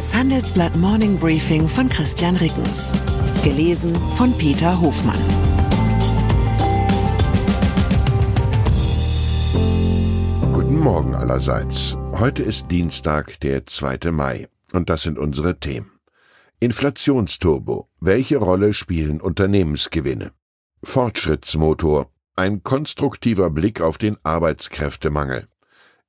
Das Handelsblatt Morning Briefing von Christian Rickens. Gelesen von Peter Hofmann. Guten Morgen allerseits. Heute ist Dienstag, der 2. Mai. Und das sind unsere Themen. Inflationsturbo. Welche Rolle spielen Unternehmensgewinne? Fortschrittsmotor. Ein konstruktiver Blick auf den Arbeitskräftemangel.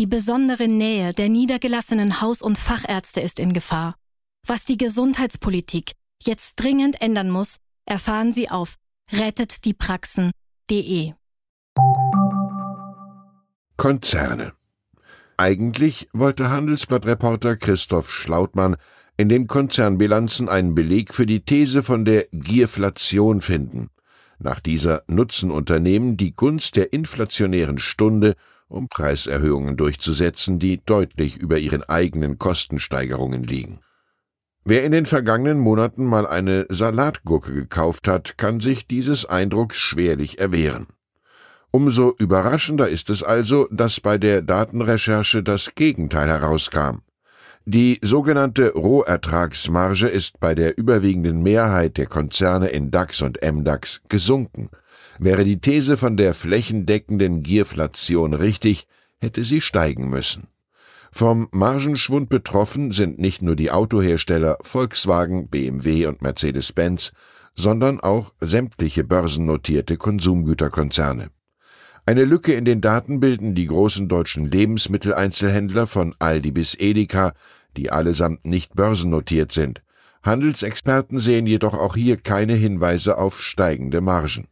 Die besondere Nähe der niedergelassenen Haus- und Fachärzte ist in Gefahr. Was die Gesundheitspolitik jetzt dringend ändern muss, erfahren Sie auf rettetdiepraxen.de. Konzerne. Eigentlich wollte Handelsblattreporter Christoph Schlautmann in den Konzernbilanzen einen Beleg für die These von der Gierflation finden. Nach dieser nutzen Unternehmen die Gunst der inflationären Stunde um Preiserhöhungen durchzusetzen, die deutlich über ihren eigenen Kostensteigerungen liegen. Wer in den vergangenen Monaten mal eine Salatgurke gekauft hat, kann sich dieses Eindrucks schwerlich erwehren. Umso überraschender ist es also, dass bei der Datenrecherche das Gegenteil herauskam. Die sogenannte Rohertragsmarge ist bei der überwiegenden Mehrheit der Konzerne in DAX und MDAX gesunken. Wäre die These von der flächendeckenden Gierflation richtig, hätte sie steigen müssen. Vom Margenschwund betroffen sind nicht nur die Autohersteller Volkswagen, BMW und Mercedes-Benz, sondern auch sämtliche börsennotierte Konsumgüterkonzerne. Eine Lücke in den Daten bilden die großen deutschen Lebensmitteleinzelhändler von Aldi bis Edeka, die allesamt nicht börsennotiert sind. Handelsexperten sehen jedoch auch hier keine Hinweise auf steigende Margen.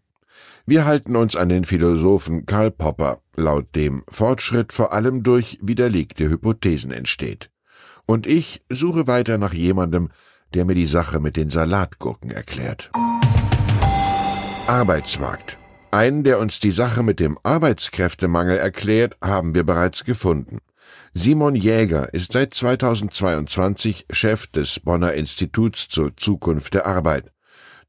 Wir halten uns an den Philosophen Karl Popper, laut dem Fortschritt vor allem durch widerlegte Hypothesen entsteht. Und ich suche weiter nach jemandem, der mir die Sache mit den Salatgurken erklärt. Arbeitsmarkt. Einen, der uns die Sache mit dem Arbeitskräftemangel erklärt, haben wir bereits gefunden. Simon Jäger ist seit 2022 Chef des Bonner Instituts zur Zukunft der Arbeit.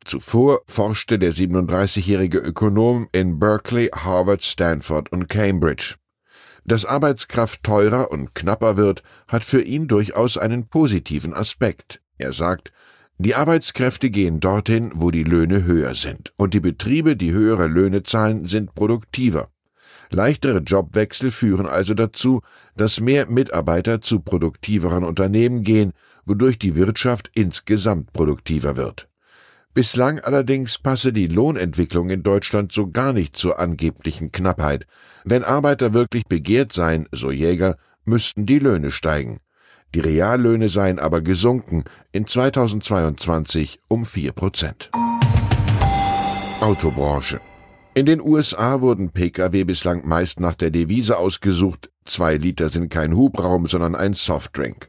Zuvor forschte der 37-jährige Ökonom in Berkeley, Harvard, Stanford und Cambridge. Dass Arbeitskraft teurer und knapper wird, hat für ihn durchaus einen positiven Aspekt. Er sagt, die Arbeitskräfte gehen dorthin, wo die Löhne höher sind, und die Betriebe, die höhere Löhne zahlen, sind produktiver. Leichtere Jobwechsel führen also dazu, dass mehr Mitarbeiter zu produktiveren Unternehmen gehen, wodurch die Wirtschaft insgesamt produktiver wird. Bislang allerdings passe die Lohnentwicklung in Deutschland so gar nicht zur angeblichen Knappheit. Wenn Arbeiter wirklich begehrt seien, so Jäger, müssten die Löhne steigen. Die Reallöhne seien aber gesunken, in 2022 um vier Prozent. Autobranche. In den USA wurden Pkw bislang meist nach der Devise ausgesucht, zwei Liter sind kein Hubraum, sondern ein Softdrink.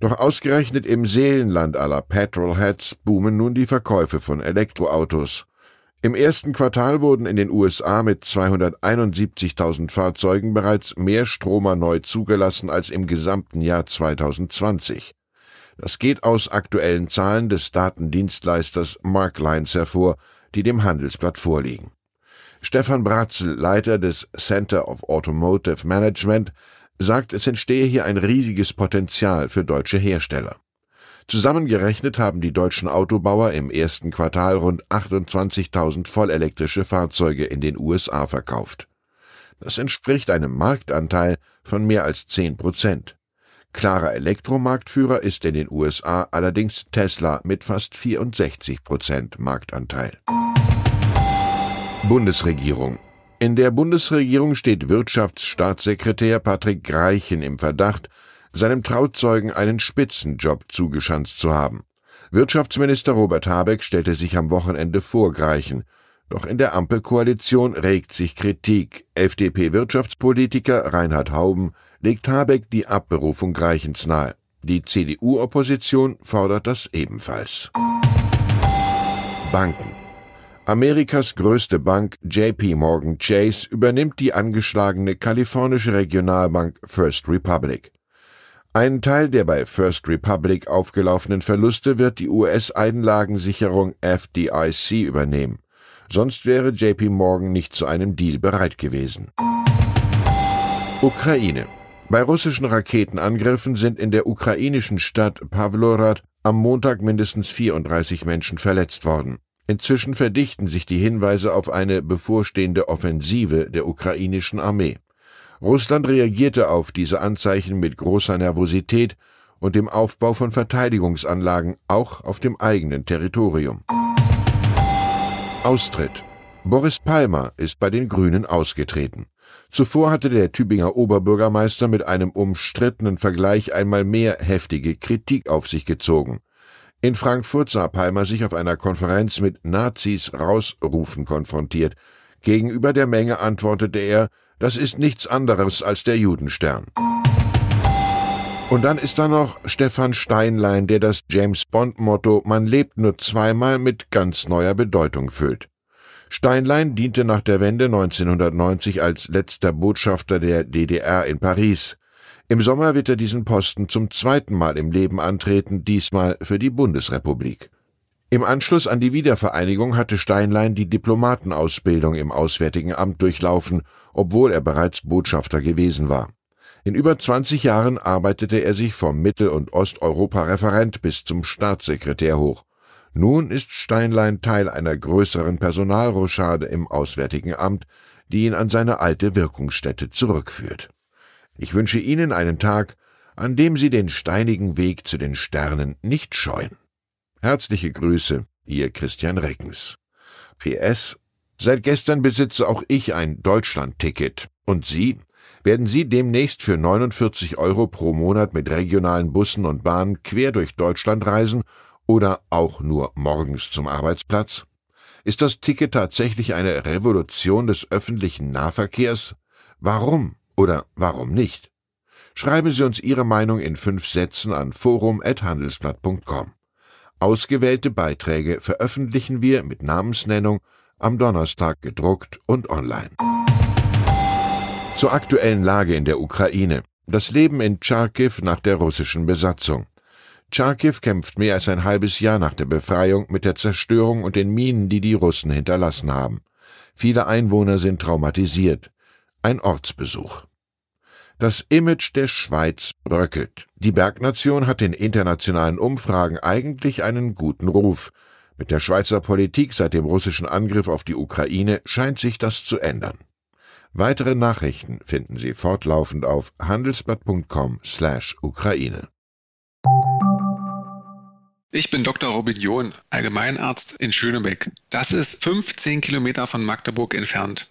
Doch ausgerechnet im Seelenland aller Petrolheads boomen nun die Verkäufe von Elektroautos. Im ersten Quartal wurden in den USA mit 271.000 Fahrzeugen bereits mehr Stromer neu zugelassen als im gesamten Jahr 2020. Das geht aus aktuellen Zahlen des Datendienstleisters Marklines hervor, die dem Handelsblatt vorliegen. Stefan Bratzel, Leiter des Center of Automotive Management, sagt, es entstehe hier ein riesiges Potenzial für deutsche Hersteller. Zusammengerechnet haben die deutschen Autobauer im ersten Quartal rund 28.000 vollelektrische Fahrzeuge in den USA verkauft. Das entspricht einem Marktanteil von mehr als 10 Prozent. Klarer Elektromarktführer ist in den USA allerdings Tesla mit fast 64 Prozent Marktanteil. Bundesregierung in der Bundesregierung steht Wirtschaftsstaatssekretär Patrick Greichen im Verdacht, seinem Trauzeugen einen Spitzenjob zugeschanzt zu haben. Wirtschaftsminister Robert Habeck stellte sich am Wochenende vor Greichen. Doch in der Ampelkoalition regt sich Kritik. FDP-Wirtschaftspolitiker Reinhard Hauben legt Habeck die Abberufung Greichens nahe. Die CDU-Opposition fordert das ebenfalls. Banken. Amerikas größte Bank JP Morgan Chase übernimmt die angeschlagene kalifornische Regionalbank First Republic. Ein Teil der bei First Republic aufgelaufenen Verluste wird die US-Einlagensicherung FDIC übernehmen. Sonst wäre JP Morgan nicht zu einem Deal bereit gewesen. Ukraine. Bei russischen Raketenangriffen sind in der ukrainischen Stadt Pavlorad am Montag mindestens 34 Menschen verletzt worden. Inzwischen verdichten sich die Hinweise auf eine bevorstehende Offensive der ukrainischen Armee. Russland reagierte auf diese Anzeichen mit großer Nervosität und dem Aufbau von Verteidigungsanlagen auch auf dem eigenen Territorium. Austritt. Boris Palmer ist bei den Grünen ausgetreten. Zuvor hatte der Tübinger Oberbürgermeister mit einem umstrittenen Vergleich einmal mehr heftige Kritik auf sich gezogen. In Frankfurt sah Palmer sich auf einer Konferenz mit Nazis rausrufen konfrontiert. Gegenüber der Menge antwortete er, das ist nichts anderes als der Judenstern. Und dann ist da noch Stefan Steinlein, der das James Bond-Motto Man lebt nur zweimal mit ganz neuer Bedeutung füllt. Steinlein diente nach der Wende 1990 als letzter Botschafter der DDR in Paris. Im Sommer wird er diesen Posten zum zweiten Mal im Leben antreten, diesmal für die Bundesrepublik. Im Anschluss an die Wiedervereinigung hatte Steinlein die Diplomatenausbildung im Auswärtigen Amt durchlaufen, obwohl er bereits Botschafter gewesen war. In über 20 Jahren arbeitete er sich vom Mittel- und Osteuropa-Referent bis zum Staatssekretär hoch. Nun ist Steinlein Teil einer größeren Personalrochade im Auswärtigen Amt, die ihn an seine alte Wirkungsstätte zurückführt. Ich wünsche Ihnen einen Tag, an dem Sie den steinigen Weg zu den Sternen nicht scheuen. Herzliche Grüße, Ihr Christian Reckens. PS Seit gestern besitze auch ich ein Deutschland-Ticket. Und Sie? Werden Sie demnächst für 49 Euro pro Monat mit regionalen Bussen und Bahnen quer durch Deutschland reisen oder auch nur morgens zum Arbeitsplatz? Ist das Ticket tatsächlich eine Revolution des öffentlichen Nahverkehrs? Warum oder warum nicht? Schreiben Sie uns Ihre Meinung in fünf Sätzen an forum.handelsblatt.com. Ausgewählte Beiträge veröffentlichen wir mit Namensnennung am Donnerstag gedruckt und online. Zur aktuellen Lage in der Ukraine. Das Leben in Charkiw nach der russischen Besatzung. Charkiw kämpft mehr als ein halbes Jahr nach der Befreiung mit der Zerstörung und den Minen, die die Russen hinterlassen haben. Viele Einwohner sind traumatisiert. Ein Ortsbesuch. Das Image der Schweiz bröckelt. Die Bergnation hat in internationalen Umfragen eigentlich einen guten Ruf. Mit der Schweizer Politik seit dem russischen Angriff auf die Ukraine scheint sich das zu ändern. Weitere Nachrichten finden Sie fortlaufend auf handelsblatt.com/ukraine. Ich bin Dr. Robin John, Allgemeinarzt in Schönebeck. Das ist 15 Kilometer von Magdeburg entfernt